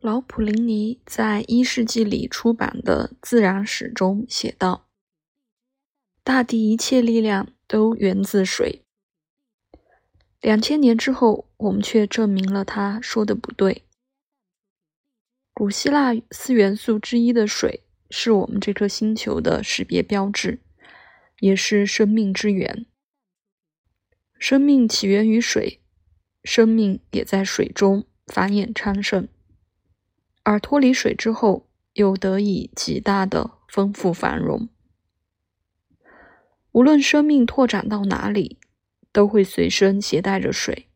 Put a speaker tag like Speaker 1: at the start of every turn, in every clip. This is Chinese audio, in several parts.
Speaker 1: 老普林尼在一世纪里出版的《自然史》中写道：“大地一切力量都源自水。”两千年之后，我们却证明了他说的不对。古希腊四元素之一的水，是我们这颗星球的识别标志，也是生命之源。生命起源于水，生命也在水中繁衍昌盛，而脱离水之后，又得以极大的丰富繁荣。无论生命拓展到哪里，都会随身携带着水。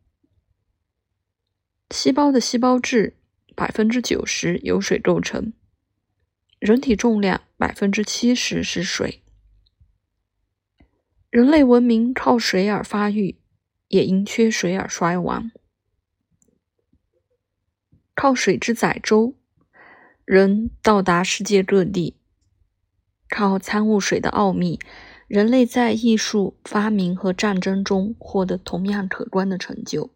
Speaker 1: 细胞的细胞质百分之九十由水构成，人体重量百分之七十是水。人类文明靠水而发育，也因缺水而衰亡。靠水之载舟，人到达世界各地；靠参悟水的奥秘。人类在艺术发明和战争中获得同样可观的成就。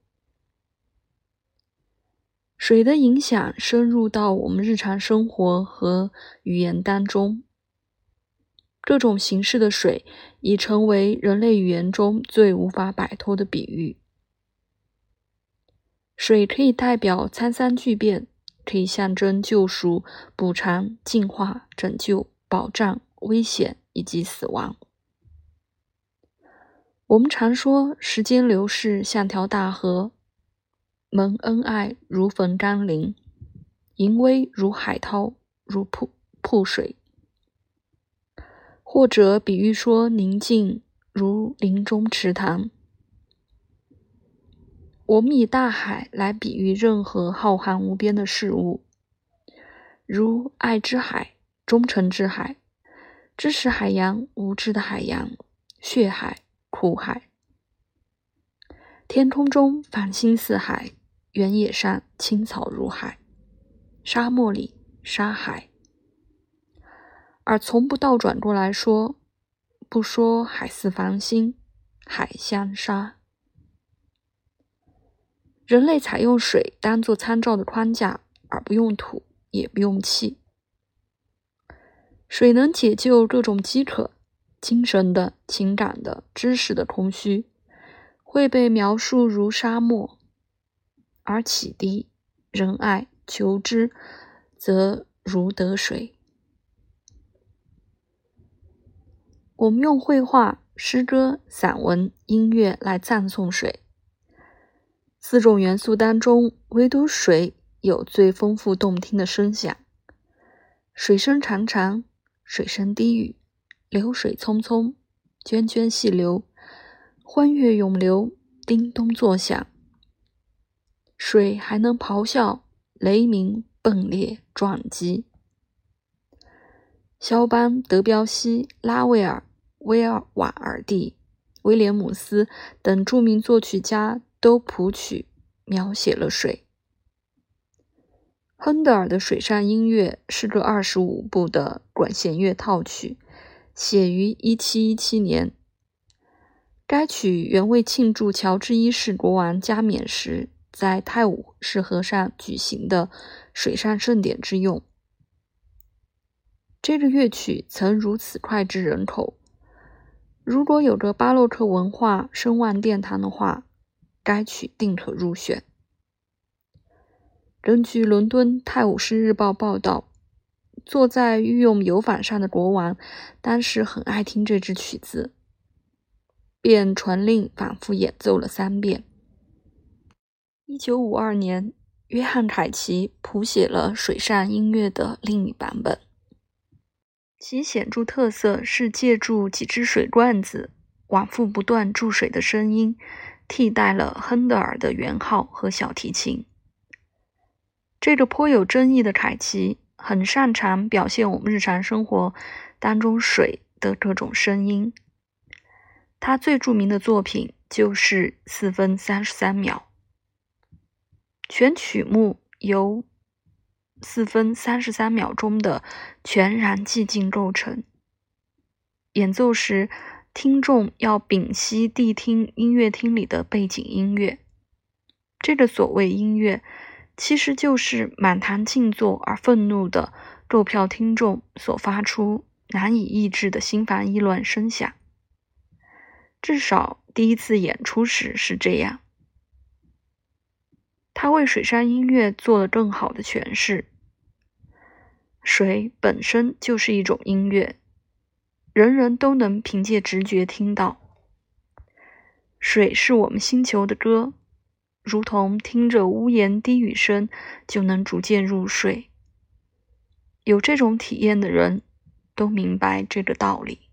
Speaker 1: 水的影响深入到我们日常生活和语言当中，各种形式的水已成为人类语言中最无法摆脱的比喻。水可以代表沧桑巨变，可以象征救赎、补偿、净化、拯救、保障、危险以及死亡。我们常说，时间流逝像条大河，蒙恩爱如逢甘霖，淫威如海涛，如瀑瀑水；或者比喻说，宁静如林中池塘。我们以大海来比喻任何浩瀚无边的事物，如爱之海、忠诚之海、知识海洋、无知的海洋、血海。苦海，天空中繁星似海，原野上青草如海，沙漠里沙海，而从不倒转过来说，不说海似繁星，海像沙。人类采用水当做参照的框架，而不用土，也不用气。水能解救各种饥渴。精神的、情感的、知识的空虚，会被描述如沙漠；而启迪、仁爱、求知，则如得水。我们用绘画、诗歌、散文、音乐来赞颂水。四种元素当中，唯独水有最丰富动听的声响。水声长长，水声低语。流水匆匆，涓涓细流，欢悦涌流，叮咚作响。水还能咆哮、雷鸣、迸裂、撞击。肖邦、德彪西、拉威尔、威尔瓦尔第、威廉姆斯等著名作曲家都谱曲描写了水。亨德尔的水上音乐是个二十五部的管弦乐套曲。写于一七一七年。该曲原为庆祝乔治一世国王加冕时在泰晤士河上举行的水上盛典之用。这个乐曲曾如此脍炙人口，如果有个巴洛克文化声望殿堂的话，该曲定可入选。根据伦敦《泰晤士日报》报道。坐在御用游坊上的国王，当时很爱听这支曲子，便传令反复演奏了三遍。一九五二年，约翰凯奇谱写了水上音乐的另一版本，其显著特色是借助几只水罐子往复不断注水的声音，替代了亨德尔的圆号和小提琴。这个颇有争议的凯奇。很擅长表现我们日常生活当中水的各种声音。他最著名的作品就是四分三十三秒。全曲目由四分三十三秒钟的全然寂静构成。演奏时，听众要屏息谛听音乐厅里的背景音乐。这个所谓音乐。其实就是满堂静坐而愤怒的购票听众所发出难以抑制的心烦意乱声响。至少第一次演出时是这样。他为水上音乐做了更好的诠释。水本身就是一种音乐，人人都能凭借直觉听到。水是我们星球的歌，如同听着屋檐低语声就能逐渐入睡。有这种体验的人都明白这个道理。